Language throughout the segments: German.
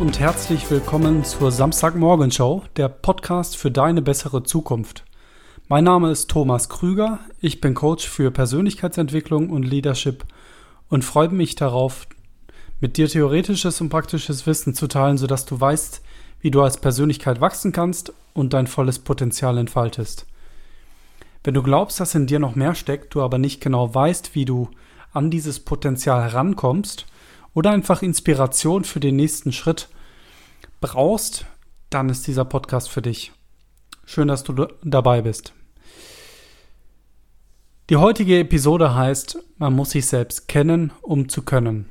Und herzlich willkommen zur Samstagmorgen-Show, der Podcast für deine bessere Zukunft. Mein Name ist Thomas Krüger, ich bin Coach für Persönlichkeitsentwicklung und Leadership und freue mich darauf, mit dir theoretisches und praktisches Wissen zu teilen, sodass du weißt, wie du als Persönlichkeit wachsen kannst und dein volles Potenzial entfaltest. Wenn du glaubst, dass in dir noch mehr steckt, du aber nicht genau weißt, wie du an dieses Potenzial herankommst oder einfach Inspiration für den nächsten Schritt brauchst, dann ist dieser Podcast für dich. Schön, dass du dabei bist. Die heutige Episode heißt, man muss sich selbst kennen, um zu können.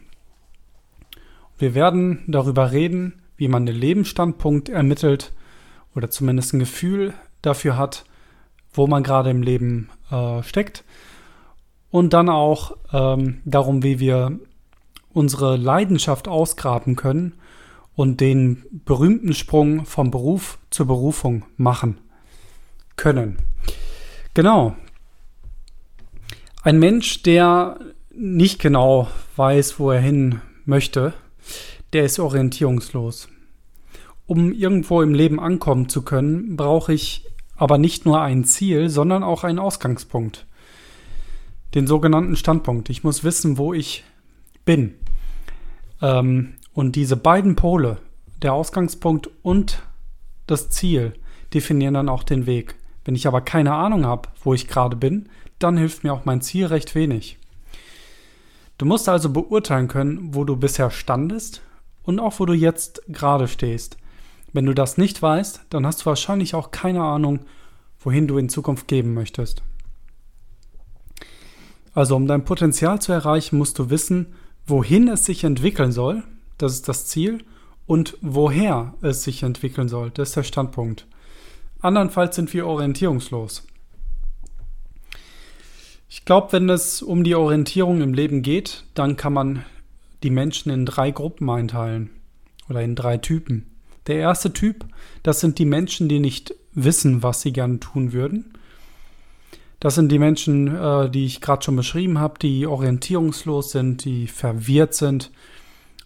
Wir werden darüber reden, wie man den Lebensstandpunkt ermittelt oder zumindest ein Gefühl dafür hat, wo man gerade im Leben äh, steckt. Und dann auch ähm, darum, wie wir unsere Leidenschaft ausgraben können und den berühmten Sprung vom Beruf zur Berufung machen können. Genau, ein Mensch, der nicht genau weiß, wo er hin möchte, der ist orientierungslos. Um irgendwo im Leben ankommen zu können, brauche ich aber nicht nur ein Ziel, sondern auch einen Ausgangspunkt. Den sogenannten Standpunkt. Ich muss wissen, wo ich bin. Ähm, und diese beiden Pole, der Ausgangspunkt und das Ziel, definieren dann auch den Weg. Wenn ich aber keine Ahnung habe, wo ich gerade bin, dann hilft mir auch mein Ziel recht wenig. Du musst also beurteilen können, wo du bisher standest und auch wo du jetzt gerade stehst. Wenn du das nicht weißt, dann hast du wahrscheinlich auch keine Ahnung, wohin du in Zukunft geben möchtest. Also um dein Potenzial zu erreichen, musst du wissen, wohin es sich entwickeln soll, das ist das Ziel, und woher es sich entwickeln soll, das ist der Standpunkt. Andernfalls sind wir orientierungslos. Ich glaube, wenn es um die Orientierung im Leben geht, dann kann man die Menschen in drei Gruppen einteilen oder in drei Typen. Der erste Typ, das sind die Menschen, die nicht wissen, was sie gerne tun würden. Das sind die Menschen, äh, die ich gerade schon beschrieben habe, die orientierungslos sind, die verwirrt sind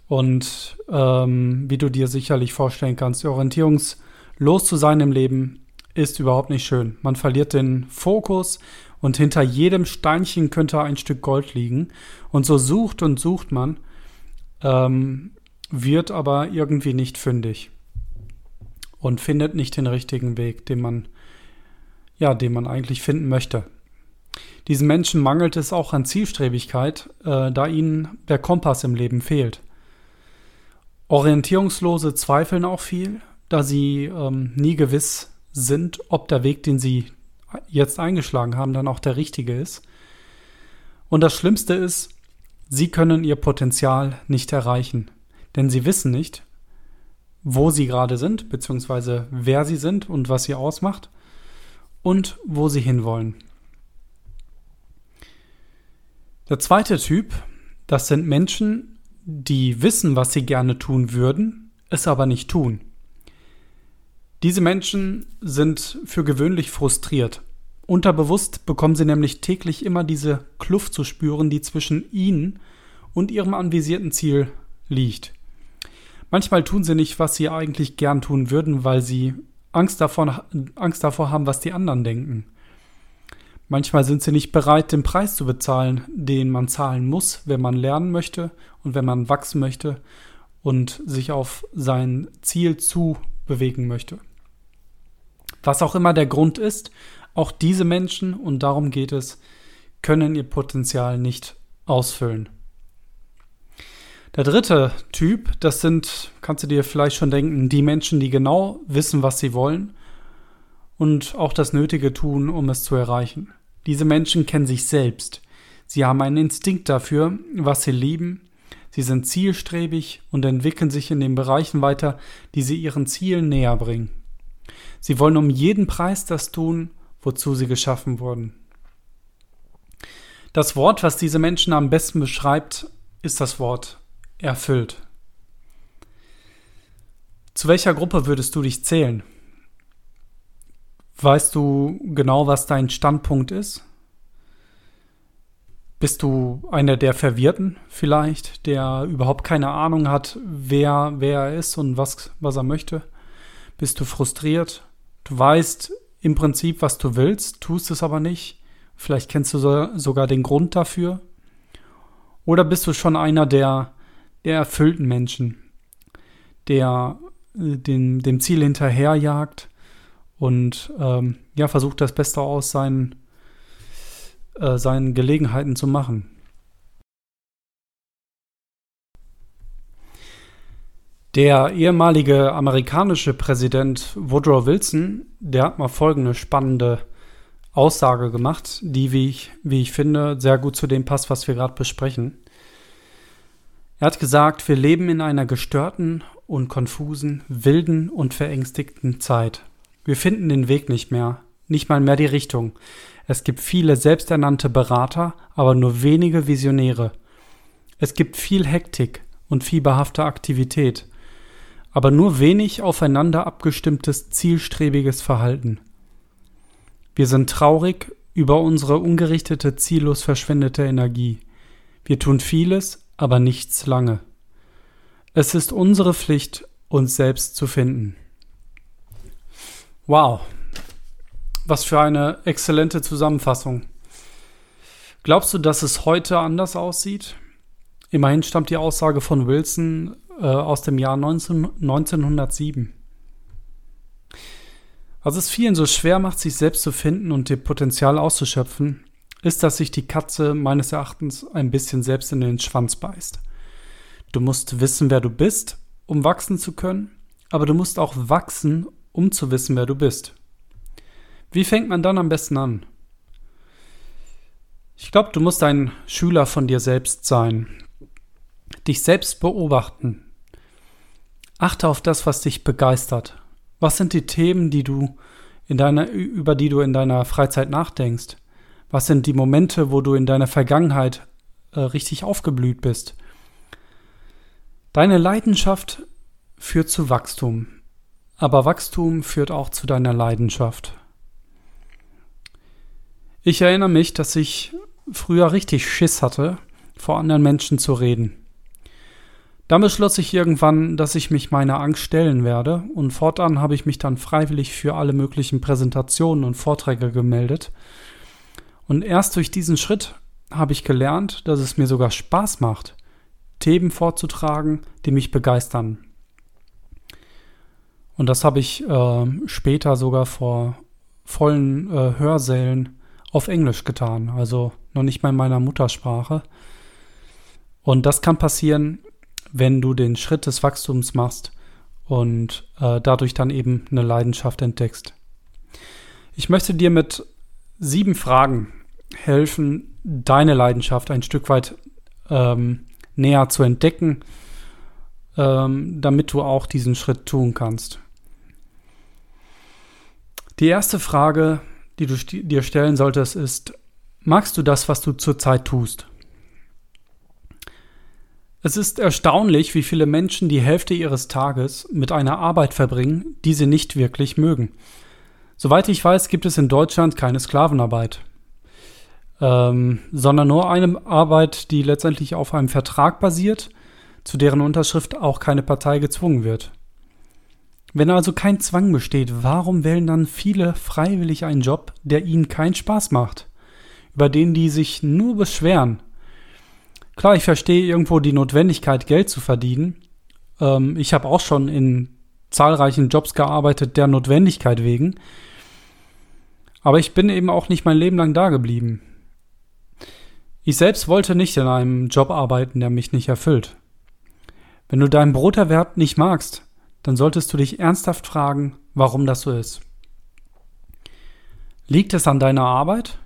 und ähm, wie du dir sicherlich vorstellen kannst, orientierungslos zu sein im Leben ist überhaupt nicht schön. Man verliert den Fokus und hinter jedem Steinchen könnte ein Stück Gold liegen. Und so sucht und sucht man, ähm, wird aber irgendwie nicht fündig und findet nicht den richtigen Weg, den man, ja, den man eigentlich finden möchte. Diesen Menschen mangelt es auch an Zielstrebigkeit, äh, da ihnen der Kompass im Leben fehlt. Orientierungslose zweifeln auch viel, da sie ähm, nie gewiss sind, ob der Weg, den sie jetzt eingeschlagen haben, dann auch der richtige ist. Und das Schlimmste ist, sie können ihr Potenzial nicht erreichen, denn sie wissen nicht, wo sie gerade sind, beziehungsweise wer sie sind und was sie ausmacht und wo sie hinwollen. Der zweite Typ, das sind Menschen, die wissen, was sie gerne tun würden, es aber nicht tun. Diese Menschen sind für gewöhnlich frustriert. Unterbewusst bekommen sie nämlich täglich immer diese Kluft zu spüren, die zwischen ihnen und ihrem anvisierten Ziel liegt. Manchmal tun sie nicht, was sie eigentlich gern tun würden, weil sie Angst davor, Angst davor haben, was die anderen denken. Manchmal sind sie nicht bereit, den Preis zu bezahlen, den man zahlen muss, wenn man lernen möchte und wenn man wachsen möchte und sich auf sein Ziel zu bewegen möchte. Was auch immer der Grund ist, auch diese Menschen, und darum geht es, können ihr Potenzial nicht ausfüllen. Der dritte Typ, das sind, kannst du dir vielleicht schon denken, die Menschen, die genau wissen, was sie wollen und auch das Nötige tun, um es zu erreichen. Diese Menschen kennen sich selbst. Sie haben einen Instinkt dafür, was sie lieben. Sie sind zielstrebig und entwickeln sich in den Bereichen weiter, die sie ihren Zielen näher bringen. Sie wollen um jeden Preis das tun, wozu sie geschaffen wurden. Das Wort, was diese Menschen am besten beschreibt, ist das Wort erfüllt. Zu welcher Gruppe würdest du dich zählen? Weißt du genau, was dein Standpunkt ist? Bist du einer der Verwirrten vielleicht, der überhaupt keine Ahnung hat, wer, wer er ist und was, was er möchte? Bist du frustriert? Du weißt im Prinzip, was du willst, tust es aber nicht. Vielleicht kennst du so, sogar den Grund dafür. Oder bist du schon einer der, der erfüllten Menschen, der äh, dem, dem Ziel hinterherjagt und ähm, ja, versucht das Beste aus seinen, äh, seinen Gelegenheiten zu machen. Der ehemalige amerikanische Präsident Woodrow Wilson, der hat mal folgende spannende Aussage gemacht, die, wie ich, wie ich finde, sehr gut zu dem passt, was wir gerade besprechen. Er hat gesagt, wir leben in einer gestörten und konfusen, wilden und verängstigten Zeit. Wir finden den Weg nicht mehr, nicht mal mehr die Richtung. Es gibt viele selbsternannte Berater, aber nur wenige Visionäre. Es gibt viel Hektik und fieberhafte Aktivität, aber nur wenig aufeinander abgestimmtes, zielstrebiges Verhalten. Wir sind traurig über unsere ungerichtete, ziellos verschwendete Energie. Wir tun vieles, aber nichts lange. Es ist unsere Pflicht, uns selbst zu finden. Wow, was für eine exzellente Zusammenfassung. Glaubst du, dass es heute anders aussieht? Immerhin stammt die Aussage von Wilson äh, aus dem Jahr 19, 1907. Was es vielen so schwer macht, sich selbst zu finden und ihr Potenzial auszuschöpfen, ist, dass sich die Katze meines Erachtens ein bisschen selbst in den Schwanz beißt. Du musst wissen, wer du bist, um wachsen zu können, aber du musst auch wachsen, um zu wissen, wer du bist. Wie fängt man dann am besten an? Ich glaube, du musst ein Schüler von dir selbst sein. Dich selbst beobachten. Achte auf das, was dich begeistert. Was sind die Themen, die du in deiner, über die du in deiner Freizeit nachdenkst? Was sind die Momente, wo du in deiner Vergangenheit äh, richtig aufgeblüht bist? Deine Leidenschaft führt zu Wachstum. Aber Wachstum führt auch zu deiner Leidenschaft. Ich erinnere mich, dass ich früher richtig Schiss hatte, vor anderen Menschen zu reden. Dann beschloss ich irgendwann, dass ich mich meiner Angst stellen werde, und fortan habe ich mich dann freiwillig für alle möglichen Präsentationen und Vorträge gemeldet. Und erst durch diesen Schritt habe ich gelernt, dass es mir sogar Spaß macht, Themen vorzutragen, die mich begeistern. Und das habe ich äh, später sogar vor vollen äh, Hörsälen auf Englisch getan, also noch nicht mal in meiner Muttersprache. Und das kann passieren, wenn du den Schritt des Wachstums machst und äh, dadurch dann eben eine Leidenschaft entdeckst. Ich möchte dir mit sieben Fragen helfen, deine Leidenschaft ein Stück weit ähm, näher zu entdecken, ähm, damit du auch diesen Schritt tun kannst. Die erste Frage, die du dir stellen solltest, ist, magst du das, was du zurzeit tust? Es ist erstaunlich, wie viele Menschen die Hälfte ihres Tages mit einer Arbeit verbringen, die sie nicht wirklich mögen. Soweit ich weiß, gibt es in Deutschland keine Sklavenarbeit, ähm, sondern nur eine Arbeit, die letztendlich auf einem Vertrag basiert, zu deren Unterschrift auch keine Partei gezwungen wird. Wenn also kein Zwang besteht, warum wählen dann viele freiwillig einen Job, der ihnen keinen Spaß macht, über den die sich nur beschweren? Klar, ich verstehe irgendwo die Notwendigkeit, Geld zu verdienen. Ähm, ich habe auch schon in zahlreichen Jobs gearbeitet, der Notwendigkeit wegen. Aber ich bin eben auch nicht mein Leben lang da geblieben. Ich selbst wollte nicht in einem Job arbeiten, der mich nicht erfüllt. Wenn du deinen Broterwerb nicht magst, dann solltest du dich ernsthaft fragen, warum das so ist. Liegt es an deiner Arbeit,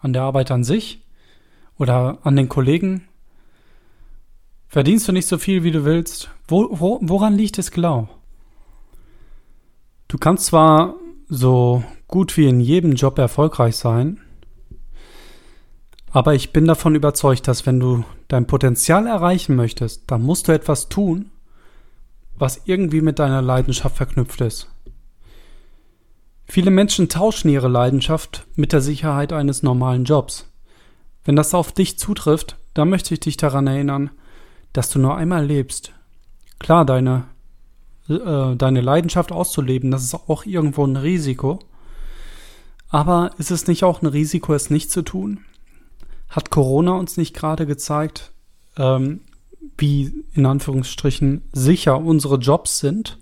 an der Arbeit an sich oder an den Kollegen? Verdienst du nicht so viel, wie du willst? Wo, wo, woran liegt es genau? Du kannst zwar so gut wie in jedem Job erfolgreich sein, aber ich bin davon überzeugt, dass wenn du dein Potenzial erreichen möchtest, dann musst du etwas tun, was irgendwie mit deiner Leidenschaft verknüpft ist. Viele Menschen tauschen ihre Leidenschaft mit der Sicherheit eines normalen Jobs. Wenn das auf dich zutrifft, dann möchte ich dich daran erinnern, dass du nur einmal lebst. Klar, deine, äh, deine Leidenschaft auszuleben, das ist auch irgendwo ein Risiko. Aber ist es nicht auch ein Risiko, es nicht zu tun? Hat Corona uns nicht gerade gezeigt, ähm, wie in Anführungsstrichen sicher unsere Jobs sind?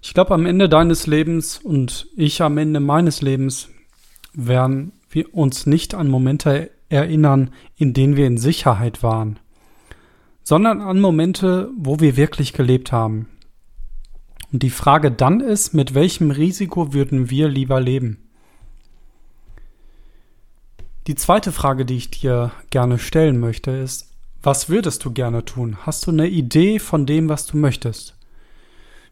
Ich glaube, am Ende deines Lebens und ich am Ende meines Lebens werden wir uns nicht an Momente erinnern, in denen wir in Sicherheit waren, sondern an Momente, wo wir wirklich gelebt haben. Und die Frage dann ist, mit welchem Risiko würden wir lieber leben? Die zweite Frage, die ich dir gerne stellen möchte, ist, was würdest du gerne tun? Hast du eine Idee von dem, was du möchtest?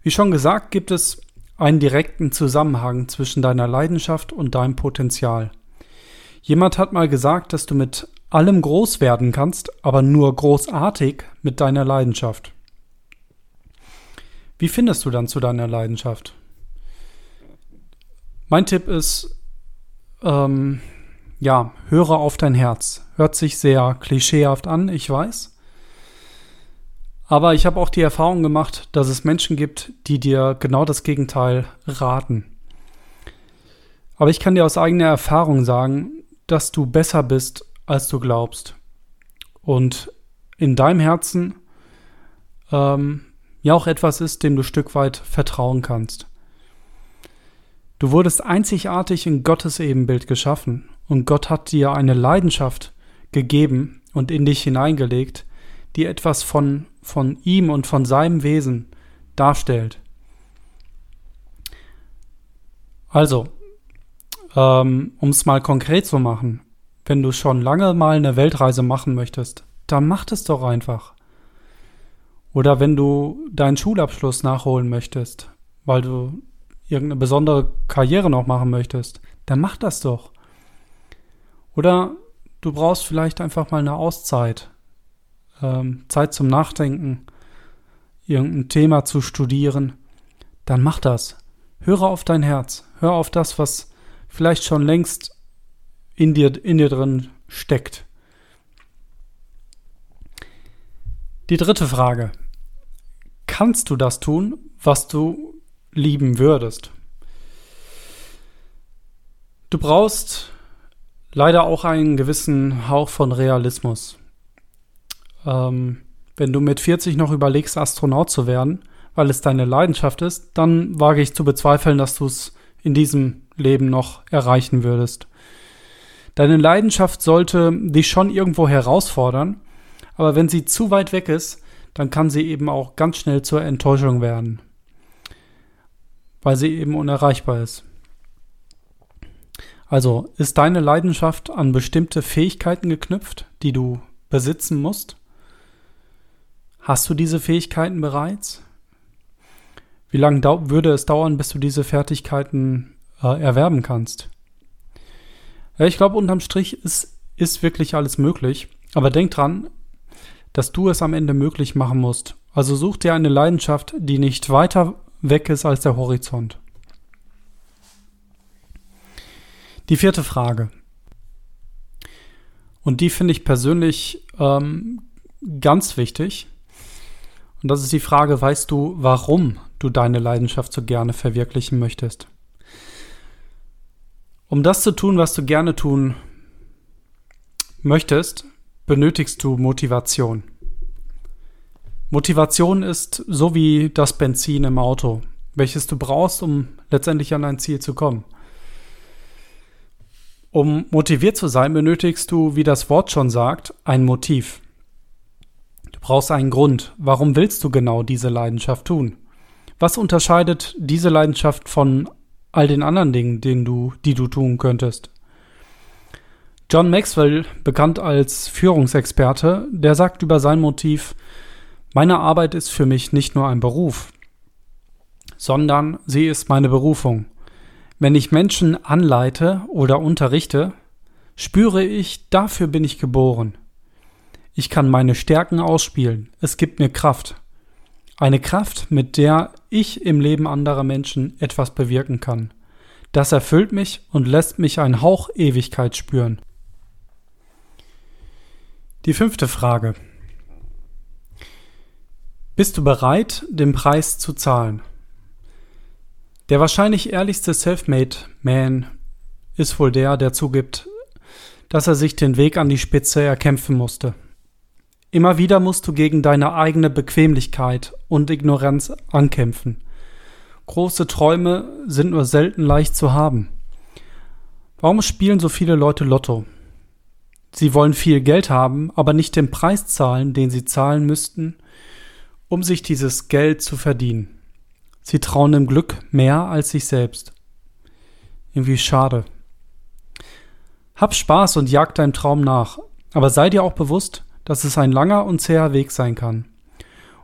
Wie schon gesagt, gibt es einen direkten Zusammenhang zwischen deiner Leidenschaft und deinem Potenzial. Jemand hat mal gesagt, dass du mit allem groß werden kannst, aber nur großartig mit deiner Leidenschaft. Wie findest du dann zu deiner Leidenschaft? Mein Tipp ist, ähm, ja, höre auf dein Herz. Hört sich sehr klischeehaft an, ich weiß. Aber ich habe auch die Erfahrung gemacht, dass es Menschen gibt, die dir genau das Gegenteil raten. Aber ich kann dir aus eigener Erfahrung sagen, dass du besser bist, als du glaubst. Und in deinem Herzen ähm, ja auch etwas ist, dem du Stück weit vertrauen kannst. Du wurdest einzigartig in Gottes Ebenbild geschaffen und Gott hat dir eine Leidenschaft gegeben und in dich hineingelegt, die etwas von, von ihm und von seinem Wesen darstellt. Also, ähm, um es mal konkret zu machen, wenn du schon lange mal eine Weltreise machen möchtest, dann mach es doch einfach. Oder wenn du deinen Schulabschluss nachholen möchtest, weil du irgendeine besondere Karriere noch machen möchtest, dann mach das doch. Oder du brauchst vielleicht einfach mal eine Auszeit, ähm, Zeit zum Nachdenken, irgendein Thema zu studieren, dann mach das. Höre auf dein Herz, hör auf das, was vielleicht schon längst in dir, in dir drin steckt. Die dritte Frage. Kannst du das tun, was du lieben würdest? Du brauchst leider auch einen gewissen Hauch von Realismus. Ähm, wenn du mit 40 noch überlegst, Astronaut zu werden, weil es deine Leidenschaft ist, dann wage ich zu bezweifeln, dass du es in diesem Leben noch erreichen würdest. Deine Leidenschaft sollte dich schon irgendwo herausfordern, aber wenn sie zu weit weg ist, dann kann sie eben auch ganz schnell zur Enttäuschung werden, weil sie eben unerreichbar ist. Also ist deine Leidenschaft an bestimmte Fähigkeiten geknüpft, die du besitzen musst? Hast du diese Fähigkeiten bereits? Wie lange würde es dauern, bis du diese Fertigkeiten äh, erwerben kannst? Ja, ich glaube, unterm Strich ist, ist wirklich alles möglich. Aber denk dran, dass du es am Ende möglich machen musst. Also such dir eine Leidenschaft, die nicht weiter weg ist als der Horizont. Die vierte Frage. Und die finde ich persönlich ähm, ganz wichtig. Und das ist die Frage, weißt du, warum du deine Leidenschaft so gerne verwirklichen möchtest? Um das zu tun, was du gerne tun möchtest, benötigst du Motivation. Motivation ist so wie das Benzin im Auto, welches du brauchst, um letztendlich an dein Ziel zu kommen. Um motiviert zu sein, benötigst du, wie das Wort schon sagt, ein Motiv. Du brauchst einen Grund. Warum willst du genau diese Leidenschaft tun? Was unterscheidet diese Leidenschaft von all den anderen Dingen, denen du, die du tun könntest. John Maxwell, bekannt als Führungsexperte, der sagt über sein Motiv, meine Arbeit ist für mich nicht nur ein Beruf, sondern sie ist meine Berufung. Wenn ich Menschen anleite oder unterrichte, spüre ich, dafür bin ich geboren. Ich kann meine Stärken ausspielen, es gibt mir Kraft. Eine Kraft, mit der ich im Leben anderer Menschen etwas bewirken kann. Das erfüllt mich und lässt mich einen Hauch Ewigkeit spüren. Die fünfte Frage. Bist du bereit, den Preis zu zahlen? Der wahrscheinlich ehrlichste Selfmade-Man ist wohl der, der zugibt, dass er sich den Weg an die Spitze erkämpfen musste. Immer wieder musst du gegen deine eigene Bequemlichkeit und Ignoranz ankämpfen. Große Träume sind nur selten leicht zu haben. Warum spielen so viele Leute Lotto? Sie wollen viel Geld haben, aber nicht den Preis zahlen, den sie zahlen müssten, um sich dieses Geld zu verdienen. Sie trauen dem Glück mehr als sich selbst. Irgendwie schade. Hab Spaß und jag deinem Traum nach, aber sei dir auch bewusst, dass es ein langer und zäher Weg sein kann.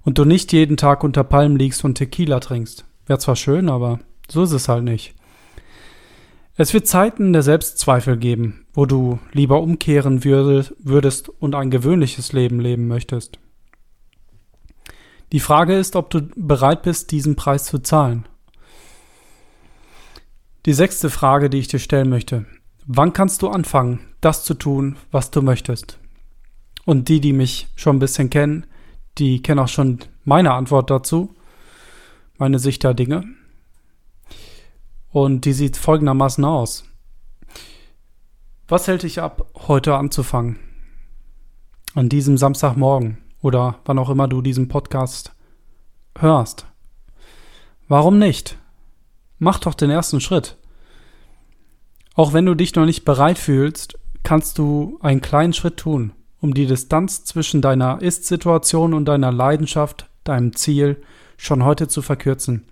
Und du nicht jeden Tag unter Palmen liegst und Tequila trinkst. Wäre zwar schön, aber so ist es halt nicht. Es wird Zeiten der Selbstzweifel geben, wo du lieber umkehren würdest und ein gewöhnliches Leben leben möchtest. Die Frage ist, ob du bereit bist, diesen Preis zu zahlen. Die sechste Frage, die ich dir stellen möchte. Wann kannst du anfangen, das zu tun, was du möchtest? Und die, die mich schon ein bisschen kennen, die kennen auch schon meine Antwort dazu, meine Sicht der Dinge. Und die sieht folgendermaßen aus. Was hält dich ab, heute anzufangen? An diesem Samstagmorgen oder wann auch immer du diesen Podcast hörst. Warum nicht? Mach doch den ersten Schritt. Auch wenn du dich noch nicht bereit fühlst, kannst du einen kleinen Schritt tun, um die Distanz zwischen deiner Ist-Situation und deiner Leidenschaft, deinem Ziel, schon heute zu verkürzen.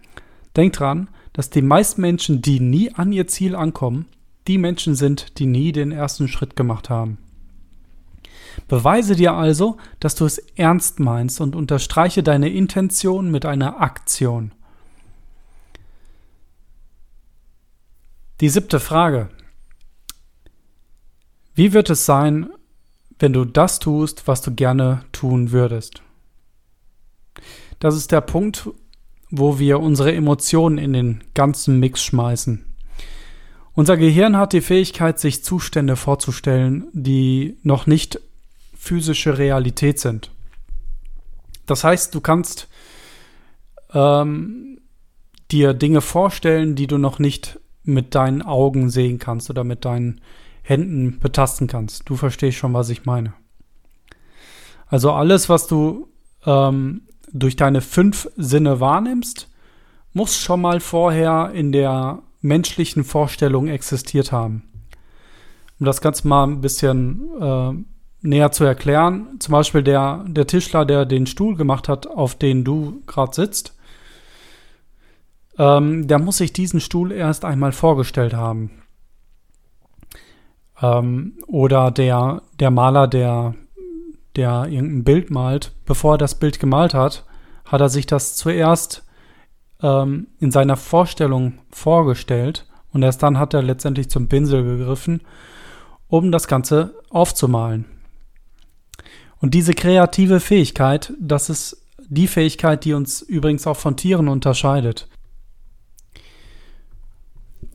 Denk dran, dass die meisten Menschen, die nie an ihr Ziel ankommen, die Menschen sind, die nie den ersten Schritt gemacht haben. Beweise dir also, dass du es ernst meinst und unterstreiche deine Intention mit einer Aktion. Die siebte Frage. Wie wird es sein, wenn du das tust, was du gerne tun würdest? Das ist der Punkt, wo wir unsere Emotionen in den ganzen Mix schmeißen. Unser Gehirn hat die Fähigkeit, sich Zustände vorzustellen, die noch nicht physische Realität sind. Das heißt, du kannst ähm, dir Dinge vorstellen, die du noch nicht mit deinen Augen sehen kannst oder mit deinen Händen betasten kannst. Du verstehst schon, was ich meine. Also alles, was du ähm, durch deine fünf Sinne wahrnimmst, muss schon mal vorher in der menschlichen Vorstellung existiert haben. Um das Ganze mal ein bisschen äh, näher zu erklären, zum Beispiel der, der Tischler, der den Stuhl gemacht hat, auf den du gerade sitzt, ähm, der muss sich diesen Stuhl erst einmal vorgestellt haben. Ähm, oder der, der Maler, der der irgendein Bild malt, bevor er das Bild gemalt hat, hat er sich das zuerst ähm, in seiner Vorstellung vorgestellt und erst dann hat er letztendlich zum Pinsel gegriffen, um das Ganze aufzumalen. Und diese kreative Fähigkeit, das ist die Fähigkeit, die uns übrigens auch von Tieren unterscheidet.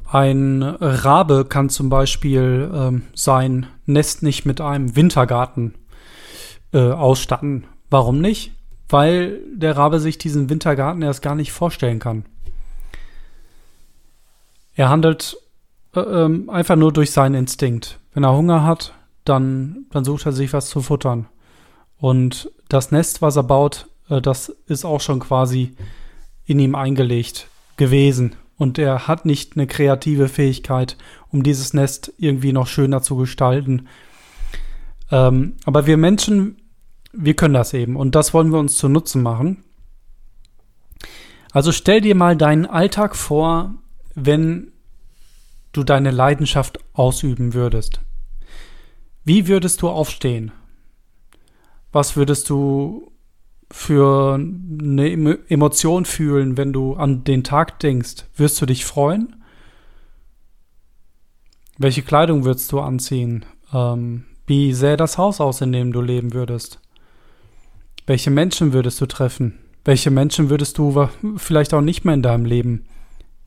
Ein Rabe kann zum Beispiel ähm, sein Nest nicht mit einem Wintergarten äh, ausstatten. Warum nicht? Weil der Rabe sich diesen Wintergarten erst gar nicht vorstellen kann. Er handelt äh, äh, einfach nur durch seinen Instinkt. Wenn er Hunger hat, dann, dann sucht er sich was zu futtern. Und das Nest, was er baut, äh, das ist auch schon quasi in ihm eingelegt gewesen. Und er hat nicht eine kreative Fähigkeit, um dieses Nest irgendwie noch schöner zu gestalten ähm, aber wir Menschen, wir können das eben und das wollen wir uns zu Nutzen machen. Also stell dir mal deinen Alltag vor, wenn du deine Leidenschaft ausüben würdest. Wie würdest du aufstehen? Was würdest du für eine Emotion fühlen, wenn du an den Tag denkst? Wirst du dich freuen? Welche Kleidung würdest du anziehen? Ähm, wie sähe das Haus aus, in dem du leben würdest? Welche Menschen würdest du treffen? Welche Menschen würdest du vielleicht auch nicht mehr in deinem Leben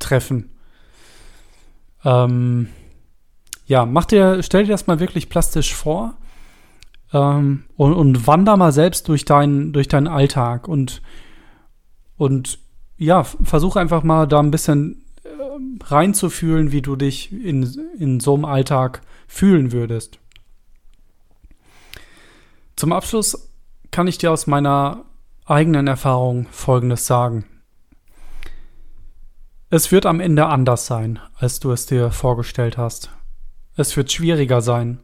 treffen? Ähm, ja, mach dir, stell dir das mal wirklich plastisch vor. Ähm, und, und wander mal selbst durch, dein, durch deinen Alltag und, und ja, versuch einfach mal da ein bisschen äh, reinzufühlen, wie du dich in, in so einem Alltag fühlen würdest. Zum Abschluss kann ich dir aus meiner eigenen Erfahrung Folgendes sagen. Es wird am Ende anders sein, als du es dir vorgestellt hast. Es wird schwieriger sein.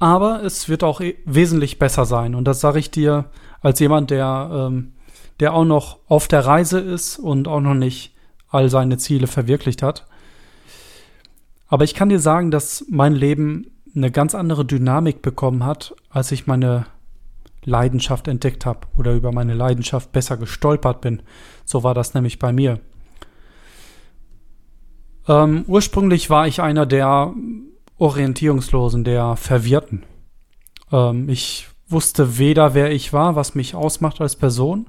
Aber es wird auch wesentlich besser sein. Und das sage ich dir als jemand, der, ähm, der auch noch auf der Reise ist und auch noch nicht all seine Ziele verwirklicht hat. Aber ich kann dir sagen, dass mein Leben eine ganz andere Dynamik bekommen hat, als ich meine Leidenschaft entdeckt habe oder über meine Leidenschaft besser gestolpert bin. So war das nämlich bei mir. Ähm, ursprünglich war ich einer der Orientierungslosen, der Verwirrten. Ähm, ich wusste weder, wer ich war, was mich ausmacht als Person,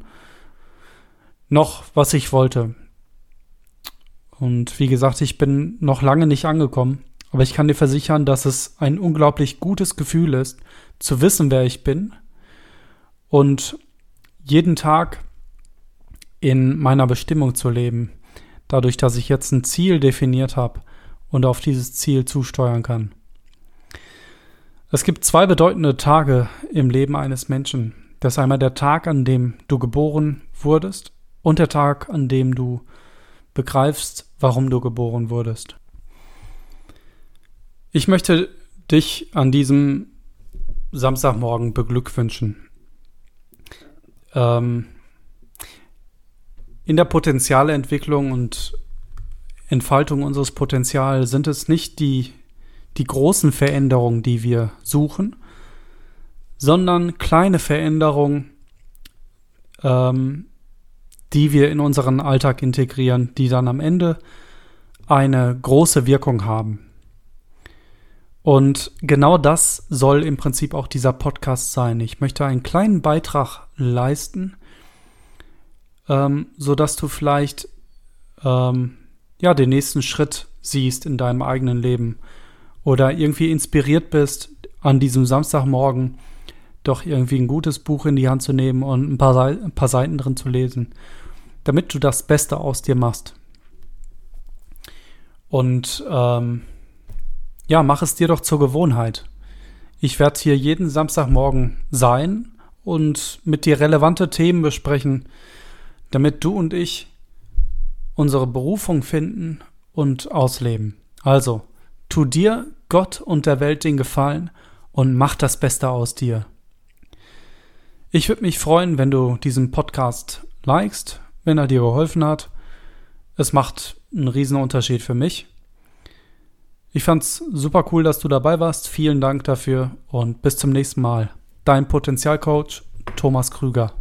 noch was ich wollte. Und wie gesagt, ich bin noch lange nicht angekommen. Aber ich kann dir versichern, dass es ein unglaublich gutes Gefühl ist, zu wissen, wer ich bin und jeden Tag in meiner Bestimmung zu leben, dadurch, dass ich jetzt ein Ziel definiert habe und auf dieses Ziel zusteuern kann. Es gibt zwei bedeutende Tage im Leben eines Menschen. Das ist einmal der Tag, an dem du geboren wurdest und der Tag, an dem du begreifst, warum du geboren wurdest. Ich möchte dich an diesem Samstagmorgen beglückwünschen. Ähm, in der Potenzialentwicklung und Entfaltung unseres Potenzials sind es nicht die, die großen Veränderungen, die wir suchen, sondern kleine Veränderungen, ähm, die wir in unseren Alltag integrieren, die dann am Ende eine große Wirkung haben. Und genau das soll im Prinzip auch dieser Podcast sein. Ich möchte einen kleinen Beitrag leisten, ähm, so dass du vielleicht ähm, ja den nächsten Schritt siehst in deinem eigenen Leben oder irgendwie inspiriert bist, an diesem Samstagmorgen doch irgendwie ein gutes Buch in die Hand zu nehmen und ein paar, ein paar Seiten drin zu lesen, damit du das Beste aus dir machst. Und ähm, ja, mach es dir doch zur Gewohnheit. Ich werde hier jeden Samstagmorgen sein und mit dir relevante Themen besprechen, damit du und ich unsere Berufung finden und ausleben. Also, tu dir, Gott und der Welt den Gefallen und mach das Beste aus dir. Ich würde mich freuen, wenn du diesen Podcast likest, wenn er dir geholfen hat. Es macht einen riesen Unterschied für mich. Ich fand's super cool, dass du dabei warst. Vielen Dank dafür und bis zum nächsten Mal. Dein Potenzialcoach Thomas Krüger.